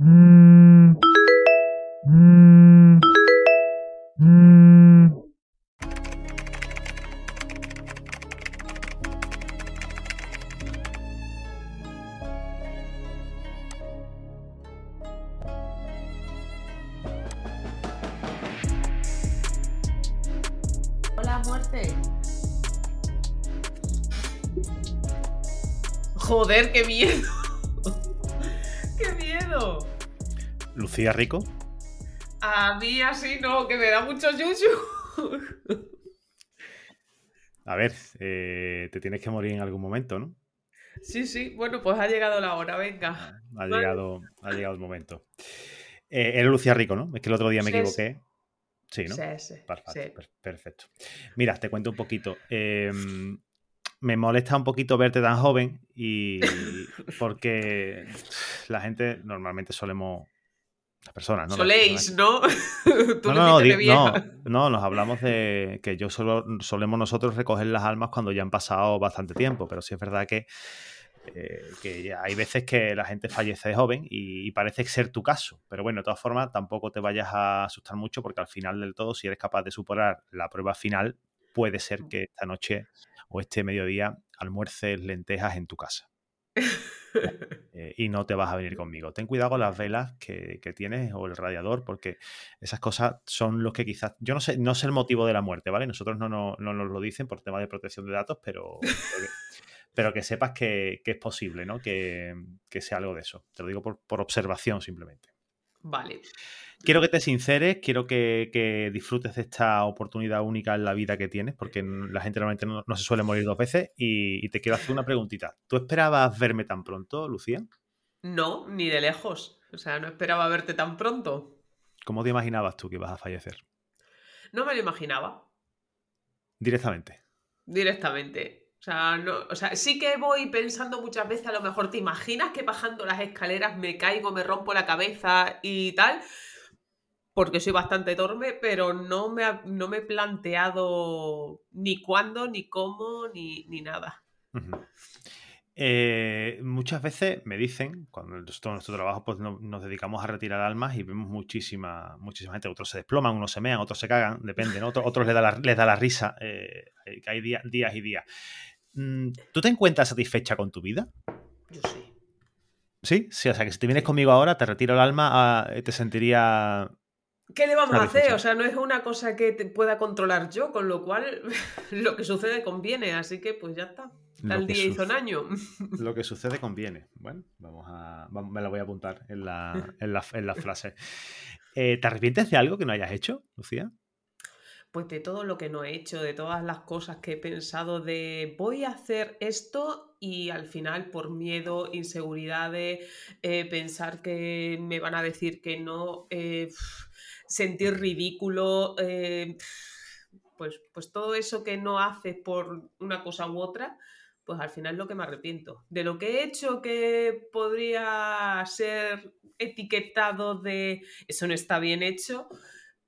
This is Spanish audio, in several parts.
Mm. Lucía Rico. A mí así no, que me da mucho yuyu. A ver, eh, te tienes que morir en algún momento, ¿no? Sí, sí, bueno, pues ha llegado la hora, venga. Ha llegado, ha llegado el momento. Eh, era Lucía Rico, ¿no? Es que el otro día me Sí, equivoqué. Sí, ¿no? Sí, sí, Perfecto, sí. per- perfecto. Mira, te cuento un poquito. Eh, me molesta un poquito verte tan joven y porque la gente normalmente solemos las personas, ¿no? Soléis, ¿no? Tú no, no, no, no, nos hablamos de que yo solo solemos nosotros recoger las almas cuando ya han pasado bastante tiempo, pero sí es verdad que, eh, que hay veces que la gente fallece joven y, y parece ser tu caso. Pero bueno, de todas formas, tampoco te vayas a asustar mucho porque al final del todo, si eres capaz de superar la prueba final, puede ser que esta noche o este mediodía almuerces lentejas en tu casa. Eh, y no te vas a venir conmigo. Ten cuidado con las velas que, que tienes o el radiador, porque esas cosas son los que quizás. Yo no sé, no sé el motivo de la muerte, ¿vale? Nosotros no, no- no nos lo dicen por tema de protección de datos, pero, pero, que, pero que sepas que, que es posible, ¿no? Que, que sea algo de eso. Te lo digo por, por observación simplemente. Vale. Quiero que te sinceres, quiero que, que disfrutes de esta oportunidad única en la vida que tienes, porque la gente normalmente no, no se suele morir dos veces. Y, y te quiero hacer una preguntita. ¿Tú esperabas verme tan pronto, Lucía? No, ni de lejos. O sea, no esperaba verte tan pronto. ¿Cómo te imaginabas tú que ibas a fallecer? No me lo imaginaba. Directamente. Directamente. O sea, no, o sea, sí que voy pensando muchas veces, a lo mejor te imaginas que bajando las escaleras me caigo, me rompo la cabeza y tal, porque soy bastante torpe, pero no me, ha- no me he planteado ni cuándo, ni cómo, ni, ni nada. Eh, muchas veces me dicen, cuando en nuestro trabajo pues, no- nos dedicamos a retirar almas y vemos muchísima, muchísima gente, otros se desploman, unos se mean, otros se cagan, depende, ¿no? Otros, otros les, da la, da la risa, eh, que hay día- días y días. Mm, ¿Tú te encuentras satisfecha con tu vida? Yo sí. Sí, sí, o sea que si te vienes conmigo ahora, te retiro el alma, ah, te sentiría... ¿Qué le vamos a hacer? O sea, no es una cosa que te pueda controlar yo, con lo cual lo que sucede conviene, así que pues ya está. Tal día hizo un año. Lo que sucede conviene. Bueno, vamos a. vamos- me la voy a apuntar en la, en la, en la frase. Eh, ¿Te arrepientes de algo que no hayas hecho, Lucía? Pues de todo lo que no he hecho, de todas las cosas que he pensado de voy a hacer esto y al final por miedo, inseguridades, eh, pensar que me van a decir que no, eh, sentir ridículo, eh, pues, pues todo eso que no haces por una cosa u otra, pues al final es lo que me arrepiento. De lo que he hecho que podría ser etiquetado de eso no está bien hecho,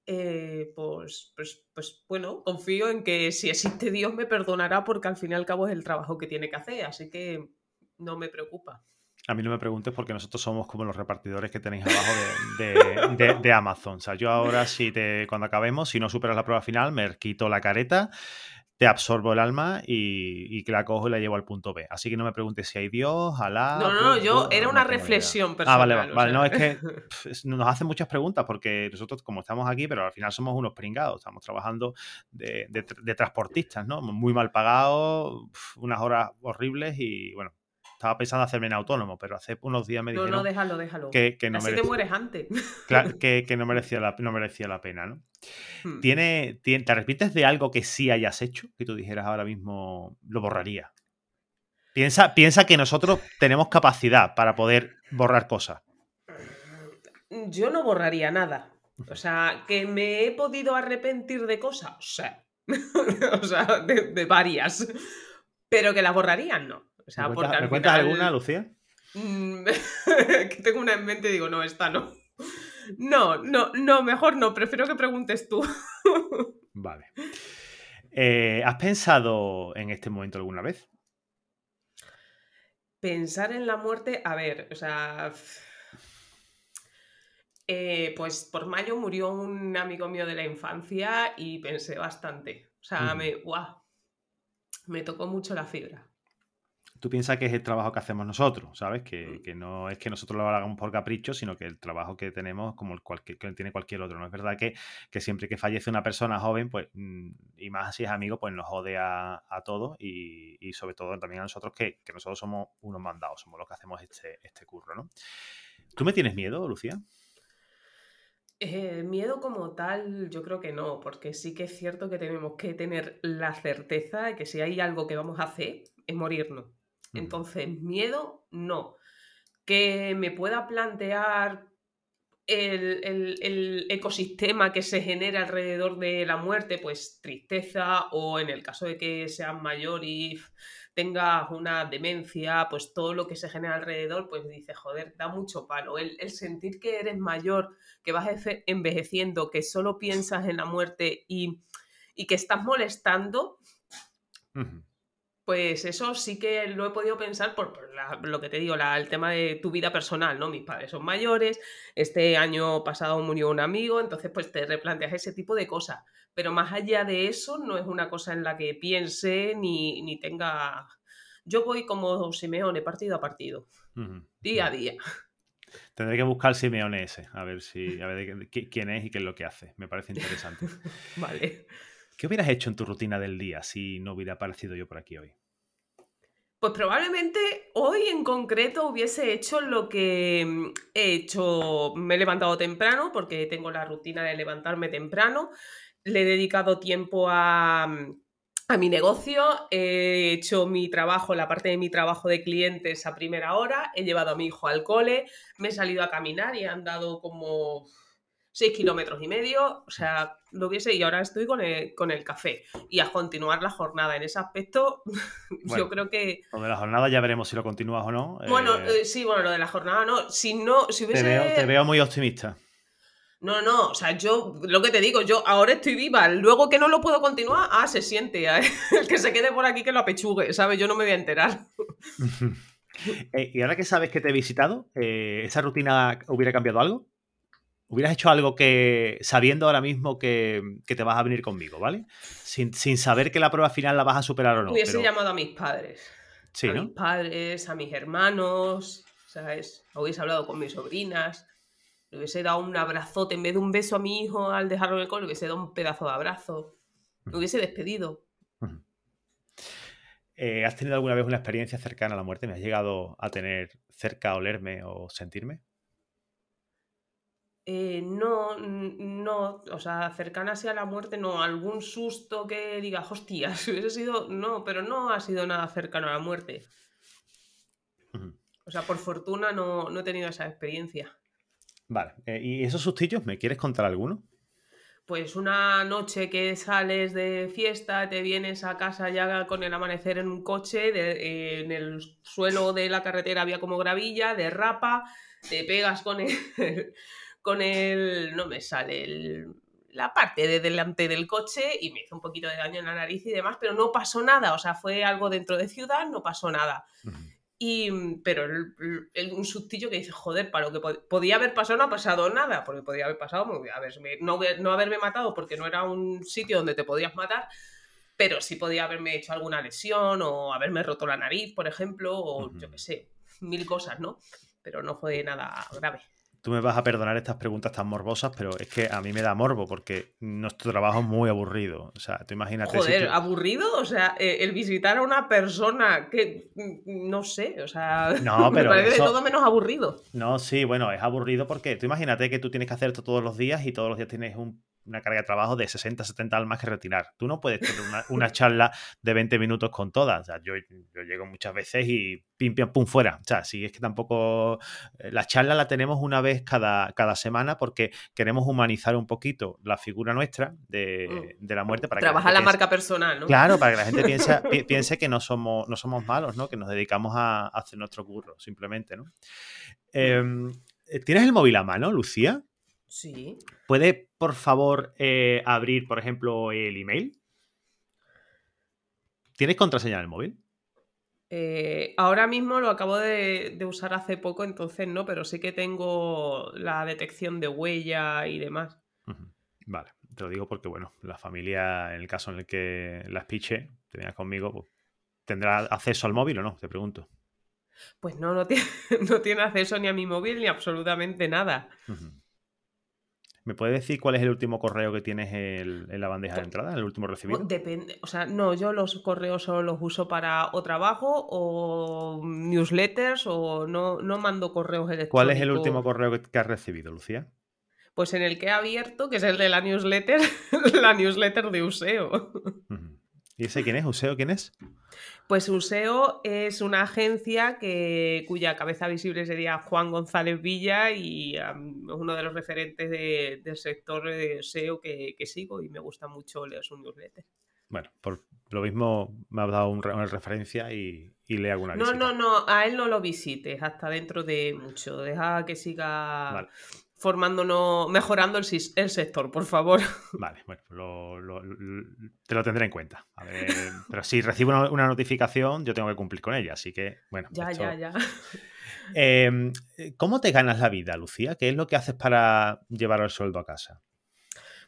eh, pues, pues, pues bueno, confío en que si existe Dios me perdonará porque al fin y al cabo es el trabajo que tiene que hacer, así que no me preocupa. A mí no me preguntes porque nosotros somos como los repartidores que tenéis abajo de, de- Amazon. O sea, yo ahora, si te, cuando acabemos, si no superas la prueba final, me quito la careta, te absorbo el alma y, y que la cojo y la llevo al punto B. Así que no me preguntes si hay Dios, Alá. No, no, no, yo era no una reflexión Ah, personal. vale, vale, vale. sea. No, es que nos hacen muchas preguntas porque nosotros, como estamos aquí, pero al final somos unos pringados, estamos trabajando de, de tr- de transportistas, ¿no? Muy mal pagados, unas horas horribles y bueno, estaba pensando hacerme en autónomo, pero hace unos días me No, dijeron no, déjalo, déjalo. que, que no Así te mueres antes. cla- que, que no merecía la, no merecía la pena, ¿no? Hmm. ¿Tiene, tiene- ¿Te arrepientes de algo que sí hayas hecho? Que tú dijeras ahora mismo, lo borraría. Piensa, piensa que nosotros tenemos capacidad para poder borrar cosas. Yo no borraría nada. O sea, que me he podido arrepentir de cosas, o sea, o sea, de, de varias. Pero que las borrarían, no. Sea, ¿Me cuentas, al me cuentas final- alguna, Lucía? Mm, que tengo una en mente y digo, no, esta no. No, no, no, mejor no, prefiero que preguntes tú. Vale. Eh, ¿Has pensado en este momento alguna vez? Pensar en la muerte, a ver, o sea. Eh, pues por mayo murió un amigo mío de la infancia y pensé bastante. O sea, me, me tocó mucho la fibra tú piensas que es el trabajo que hacemos nosotros, ¿sabes? Que, mm. no es que nosotros lo hagamos por capricho, sino que el trabajo que tenemos como el cualquier, que tiene cualquier otro. No es verdad que, siempre que fallece una persona joven, pues, mm, y más si es amigo, pues nos jode a, todos y, sobre todo también a nosotros, que, nosotros somos unos mandados, somos los que hacemos este, este curro, ¿no? ¿Tú me tienes miedo, Lucía? Eh, miedo como tal, yo creo que no, porque sí que es cierto que tenemos que tener la certeza de que si hay algo que vamos a hacer, es morirnos. Entonces, miedo, no. Que me pueda plantear el, ecosistema que se genera alrededor de la muerte, pues tristeza, o en el caso de que seas mayor y tengas una demencia, pues todo lo que se genera alrededor, pues dice, joder, da mucho palo. El, sentir que eres mayor, que vas envejeciendo, que solo piensas en la muerte y, que estás molestando, pues eso sí que lo he podido pensar por, lo que te digo, el tema de tu vida personal, ¿no? Mis padres son mayores, este año pasado murió un amigo, entonces pues te replanteas ese tipo de cosas. Pero más allá de eso, no es una cosa en la que piense ni, tenga... Yo voy como Simeone, partido a partido, día a día. Tendré que buscar Simeone ese, a ver si a ver quién es y qué es lo que hace. Me parece interesante. vale. ¿Qué hubieras hecho en tu rutina del día si no hubiera aparecido yo por aquí hoy? Pues probablemente hoy en concreto hubiese hecho lo que mm, he hecho. Me he levantado temprano porque tengo la rutina de levantarme temprano. Le he dedicado tiempo a, mm, a mi negocio, he hecho mi trabajo, la parte de mi trabajo de clientes a primera hora, he llevado a mi hijo al cole, me he salido a caminar y he andado como 6 kilómetros y medio, o sea, lo hubiese, y ahora estoy con el, con el café. Y a continuar la jornada en ese aspecto, yo creo que... Lo de la jornada ya veremos si lo continúas o no. Bueno, eh, eh, sí, bueno, lo de la jornada no. Si no, si hubiese... Te veo, muy optimista. No, no, o sea, yo, lo que te digo, yo ahora estoy viva, luego que no lo puedo continuar, ah, se siente, ¿eh? el que se quede por aquí que lo apechugue, ¿sabes? Yo no me voy a enterar. y ahora que sabes que te he visitado, ¿esa rutina hubiera cambiado algo? Hubieras hecho algo que, sabiendo ahora mismo que, te vas a venir conmigo, ¿vale? Sin, saber que la prueba final la vas a superar o no. Hubiese llamado a mis padres. Sí, a mis padres, a mis hermanos, ¿sabes? Hubiese hablado con mis sobrinas. Le hubiese dado un abrazote. En vez de un beso a mi hijo al dejarlo en el cole, le hubiese dado un pedazo de abrazo. Me hubiese despedido. Eh, ¿Has tenido alguna vez una experiencia cercana a la muerte? ¿Me has llegado a tener cerca, olerme o sentirme? Eh, no, no, o sea, cercana a la muerte, no, algún susto que diga, hostia, si hubiese sido, no, pero no ha sido nada cercano a la muerte. O sea, por fortuna no, he tenido esa experiencia. Vale, eh, ¿y esos sustillos, me quieres contar alguno? Pues una noche que sales de fiesta, te vienes a casa ya con el amanecer en un coche, eh, en el suelo de la carretera había como gravilla, derrapa, te pegas con el, con el, no me sale la parte de delante del coche y me hizo un poquito de daño en la nariz y demás, pero no pasó nada, o sea, fue algo dentro de ciudad, no pasó nada. Y, pero un sustillo que dice, joder, para lo que podía haber pasado no ha pasado nada, porque podía haber pasado, no, no haberme matado porque no era un sitio donde te podías matar, pero sí podía haberme hecho alguna lesión o haberme roto la nariz, por ejemplo, o yo qué sé, mil cosas, ¿no? Pero no fue nada grave tú me vas a perdonar estas preguntas tan morbosas, pero es que a mí me da morbo porque nuestro trabajo es muy aburrido. O sea, tú imagínate. Joder, ¿aburrido? O sea, eh, el visitar a una persona que mm, no sé, o sea, no, pero me parece todo menos aburrido. No, sí, bueno, es aburrido porque tú imagínate que tú tienes que hacer esto todos los días y todos los días tienes un una carga de trabajo de 60, 70 almas que retirar. Tú no puedes tener una, charla de 20 minutos con todas. O sea, yo, yo, llego muchas veces y pim, pim, pum, fuera. O sea, si es que tampoco... Eh, la charla la tenemos una vez cada, cada semana porque queremos humanizar un poquito la figura nuestra de, mm. la muerte. para Trabajar la, marca personal, ¿no? Claro, para que la gente piense, piense que no somos, no somos malos, ¿no? Que nos dedicamos a, hacer nuestro curro, simplemente, ¿no? Mm. Em, ¿Tienes el móvil a mano, Lucía? Sí. ¿Puede, por favor, eh, abrir, por ejemplo, el email? ¿Tienes contraseña en el móvil? Eh, ahora mismo lo acabo de, usar hace poco, entonces no, pero sí que tengo la detección de huella y demás. Vale, te lo digo porque, bueno, la familia, en el caso en el que las piche, te conmigo, pues, ¿tendrá acceso al móvil o no? Te pregunto. Pues no, no tiene, no tiene acceso ni a mi móvil ni absolutamente nada. ¿Me puedes decir cuál es el último correo que tienes en, la bandeja de entrada, el último recibido? Depende, o sea, no, yo los correos solo los uso para o trabajo o newsletters o no, no mando correos electrónicos. ¿Cuál es el último correo que, has recibido, Lucía? Pues en el que he abierto, que es el de la newsletter, la newsletter de Useo. ¿Y ese quién es? ¿Useo quién es? Pues Useo es una agencia que, cuya cabeza visible sería Juan González Villa y es uno de los referentes del sector de SEO que, sigo y me gusta mucho leer su newsletter. Bueno, por lo mismo me ha dado una referencia y, le hago una visita. No, no, no, a él no lo visites hasta dentro de mucho. Deja que siga formándonos, mejorando el, sector, por favor. Vale, bueno, te lo tendré en cuenta. pero si recibo una, notificación, yo tengo que cumplir con ella, así que, bueno. Ya, ya, ya. Em, ¿Cómo te ganas la vida, Lucía? ¿Qué es lo que haces para llevar el sueldo a casa?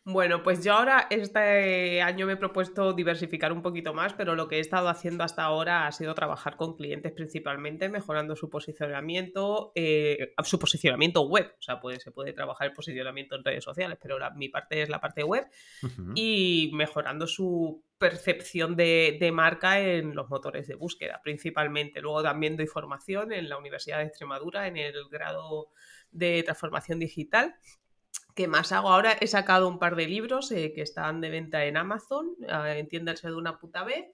Bueno, pues yo ahora este año me he propuesto diversificar un poquito más, pero lo que he estado haciendo hasta ahora ha sido trabajar con clientes principalmente, mejorando su posicionamiento, eh, su posicionamiento web. O sea, se puede trabajar el posicionamiento en redes sociales, pero mi parte es la parte web y mejorando su percepción de, de, marca en los motores de búsqueda, principalmente. Luego también doy formación en la Universidad de Extremadura en el grado de transformación digital ¿Qué más hago? Ahora he sacado un par de libros eh, que están de venta en Amazon, eh, entiéndanse de una puta vez,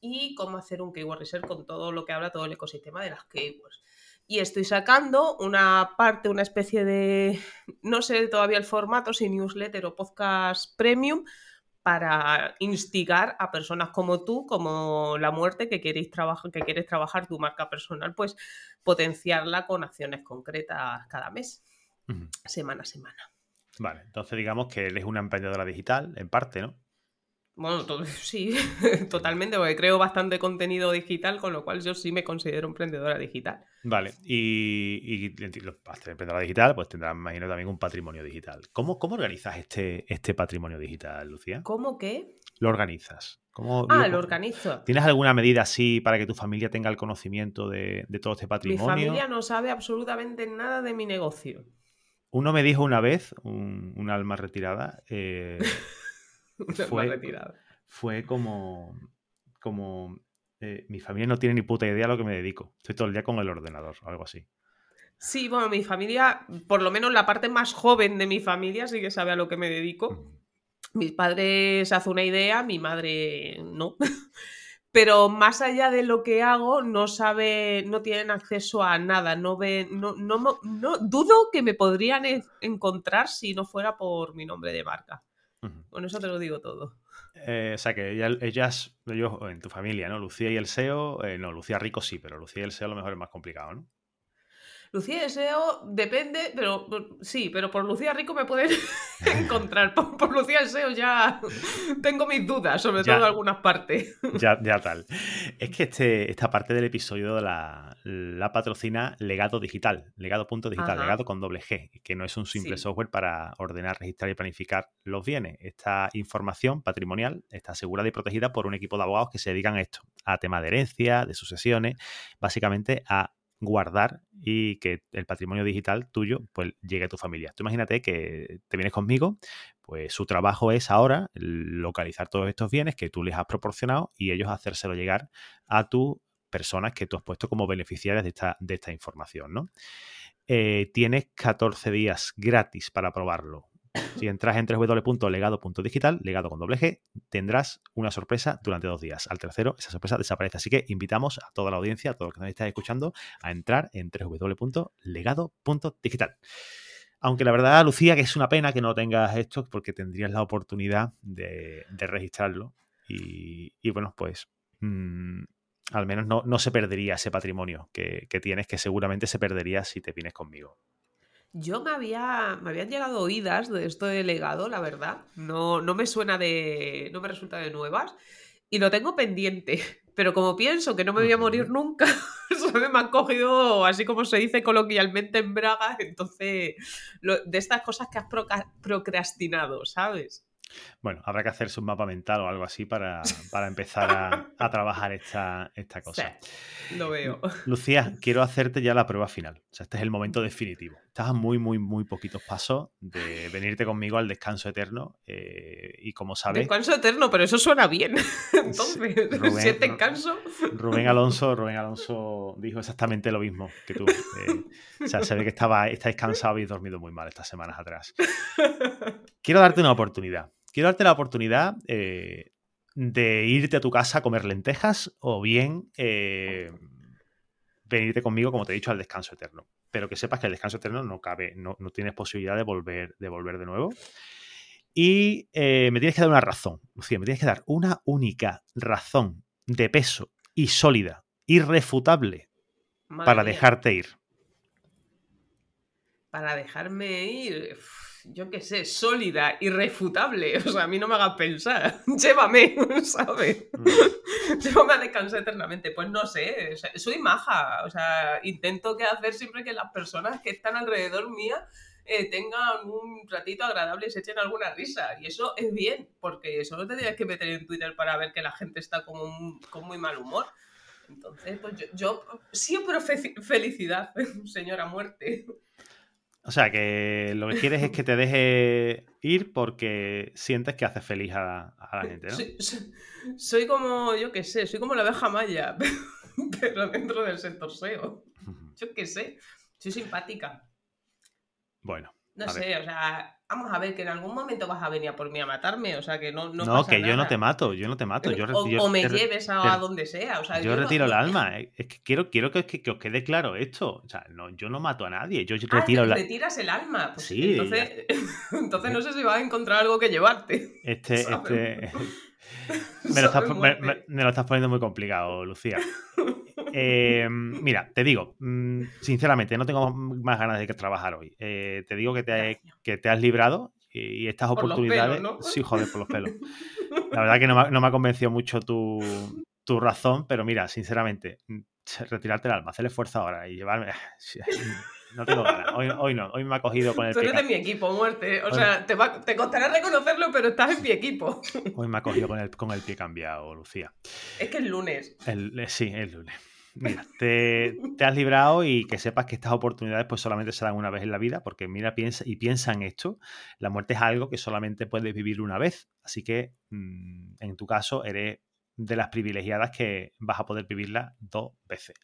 y cómo hacer un keyword research con todo lo que habla todo el ecosistema de las keywords. Y estoy sacando una parte, una especie de, no sé todavía el formato, si newsletter o podcast premium, para instigar a personas como tú, como la muerte, que queréis trabajar, que quieres trabajar tu marca personal, pues potenciarla con acciones concretas cada mes, semana a semana. Vale, entonces digamos que él es una emprendedora digital, en parte, ¿no? Bueno, sí, totalmente, porque creo bastante contenido digital, con lo cual yo sí me considero emprendedora digital. Vale, y, y, emprendedora digital, pues tendrá, imagino, también un patrimonio digital. ¿Cómo, cómo organizas este, este patrimonio digital, Lucía? ¿Cómo qué? Lo organizas. ¿Cómo, ah, lo, organizo. ¿Tienes alguna medida así para que tu familia tenga el conocimiento de, de todo este patrimonio? Mi familia no sabe absolutamente nada de mi negocio. Uno me dijo una vez, un, alma retirada, eh, fue, retirada. fue como, como eh, mi familia no tiene ni puta idea a lo que me dedico. Estoy todo el día con el ordenador o algo así. Sí, bueno, mi familia, por lo menos la parte más joven de mi familia, sí que sabe a lo que me dedico. Mis padres hacen una idea, mi madre no. pero más allá de lo que hago, no sabe, no tienen acceso a nada, no ven, no, no, no dudo que me podrían encontrar si no fuera por mi nombre de marca. Con eso te lo digo todo. Eh, o sea que ellas, ellos en tu familia, ¿no? Lucía y el SEO, eh, no, Lucía Rico sí, pero Lucía y el SEO a lo mejor es más complicado, ¿no? Lucía Deseo depende, pero sí, pero por Lucía Rico me pueden encontrar. Por, Lucía Deseo ya tengo mis dudas, sobre todo en algunas partes. Ya, ya tal. Es que este, esta parte del episodio la, la patrocina Legado Digital, legado.digital, legado con doble G, que no es un simple software para ordenar, registrar y planificar los bienes. Esta información patrimonial está asegurada y protegida por un equipo de abogados que se dedican a esto, a tema de herencia, de sucesiones, básicamente a guardar y que el patrimonio digital tuyo pues llegue a tu familia. Tú imagínate que te vienes conmigo, pues su trabajo es ahora localizar todos estos bienes que tú les has proporcionado y ellos hacérselo llegar a tus personas que tú has puesto como beneficiarias de esta, de esta información, ¿no? Eh, tienes 14 días gratis para probarlo. Si entras en www.legado.digital, legado con doble G, tendrás una sorpresa durante dos días. Al tercero, esa sorpresa desaparece. Así que invitamos a toda la audiencia, a todos los que nos estáis escuchando, a entrar en www.legado.digital. Aunque la verdad, Lucía, que es una pena que no tengas esto, porque tendrías la oportunidad de, registrarlo. Y, bueno, pues mm, al menos no, se perdería ese patrimonio que, que, tienes, que seguramente se perdería si te vienes conmigo. Yo me había, me habían llegado oídas de esto de legado, la verdad. No, no me suena de. no me resulta de nuevas. Y lo tengo pendiente. pero como pienso que no me voy a morir nunca, me han cogido, así como se dice coloquialmente en Braga, entonces, de estas cosas que has procrastinado, ¿sabes? Bueno, habrá que hacerse un mapa mental o algo así para, empezar a, trabajar esta, esta cosa. lo veo. Lucía, quiero hacerte ya la prueba final. O sea, este es el momento definitivo. Estás a muy, muy, muy poquitos pasos de venirte conmigo al descanso eterno. Eh, y como sabes. Descanso eterno, pero eso suena bien. Entonces, si es descanso. Rubén Alonso, Rubén Alonso dijo exactamente lo mismo que tú. Eh, o sea, se ve que estaba, estáis cansado y dormido muy mal estas semanas atrás. Quiero darte una oportunidad quiero darte la oportunidad eh, de irte a tu casa a comer lentejas o bien eh, venirte conmigo, como te he dicho, al descanso eterno. Pero que sepas que el descanso eterno no cabe, no, tienes posibilidad de volver, de volver de nuevo. Y eh, me tienes que dar una razón, Lucía, me tienes que dar una única razón de peso y sólida, irrefutable, para dejarte ir. Para dejarme ir yo qué sé, sólida, irrefutable. O sea, a mí no me hagas pensar. Llévame, ¿sabes? Mm. Llévame a descansar eternamente. Pues no sé, soy maja. O sea, intento que hacer siempre que las personas que están alrededor mía eh, tengan un ratito agradable y se echen alguna risa. Y eso es bien, porque solo te tienes que meter en Twitter para ver que la gente está como con muy mal humor. Entonces, pues yo, yo siempre felicidad, señora muerte. O sea, que lo que quieres es que te deje ir porque sientes que haces feliz a, la gente, ¿no? Soy, como, yo qué sé, soy como la abeja maya, pero dentro del sector SEO. Yo qué sé, soy simpática. Bueno. No sé, o sea, vamos a ver, que en algún momento vas a venir a por mí a matarme, o sea, que no. No, no que yo no te mato, yo no te mato. Yo, o, me lleves a, donde sea. O sea yo, retiro el alma. Eh, es que quiero, quiero que, que, os quede claro esto. O sea, no, yo no mato a nadie. Yo ah, retiro ah, retiras el alma. Pues sí. Entonces, entonces no sé si vas a encontrar algo que llevarte. Este, este. Me lo, estás, me lo estás poniendo muy complicado, Lucía. Eh, mira, te digo, mm, sinceramente, no tengo más ganas de que trabajar hoy. Eh, te digo que te, que te has librado y, estas oportunidades. Sí, joder, por los pelos. La verdad que no me, ha convencido mucho tu, razón, pero mira, sinceramente, mm, retirarte el alma, hacer el esfuerzo ahora y llevarme. No tengo ganas. Hoy, no. Hoy me ha cogido con el Tú eres de mi equipo, muerte. O sea, te, te, costará reconocerlo, pero estás en mi equipo. Hoy me ha cogido con el, con el pie cambiado, Lucía. Es que es lunes. El, eh, sí, es lunes. Mira, te, has librado y que sepas que estas oportunidades pues solamente se dan una vez en la vida, porque mira, piensa y piensa en esto, la muerte es algo que solamente puedes vivir una vez, así que mm, en tu caso eres de las privilegiadas que vas a poder vivirla dos veces.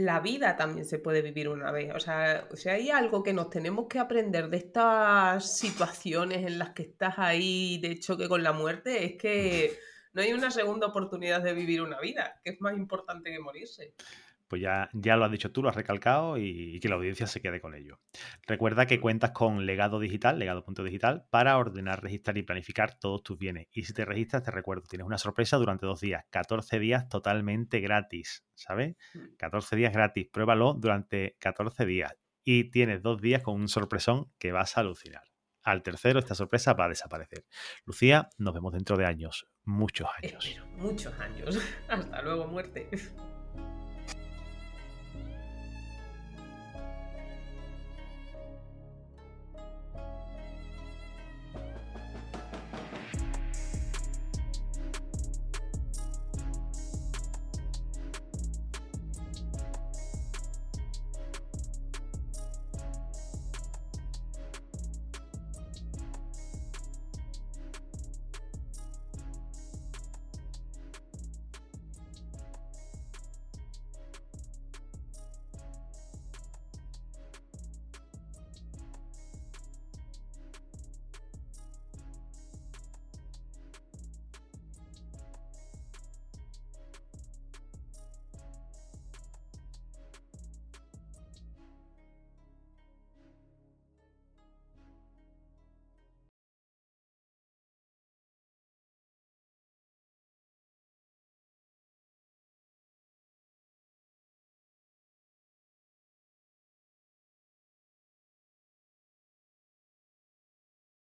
La vida también se puede vivir una vez. O sea, si hay algo que nos tenemos que aprender de estas situaciones en las que estás ahí de choque con la muerte, es que no hay una segunda oportunidad de vivir una vida, que es más importante que morirse. Pues ya, ya lo has dicho tú, lo has recalcado y, que la audiencia se quede con ello. Recuerda que cuentas con legado digital, legado.digital, para ordenar, registrar y planificar todos tus bienes. Y si te registras, te recuerdo, tienes una sorpresa durante dos días, 14 días totalmente gratis, ¿sabes? 14 mm. días gratis, pruébalo durante 14 días y tienes dos días con un sorpresón que vas a alucinar al tercero esta sorpresa va a desaparecer. Lucía, nos vemos dentro de años, muchos años. muchos años. Hasta luego, muerte.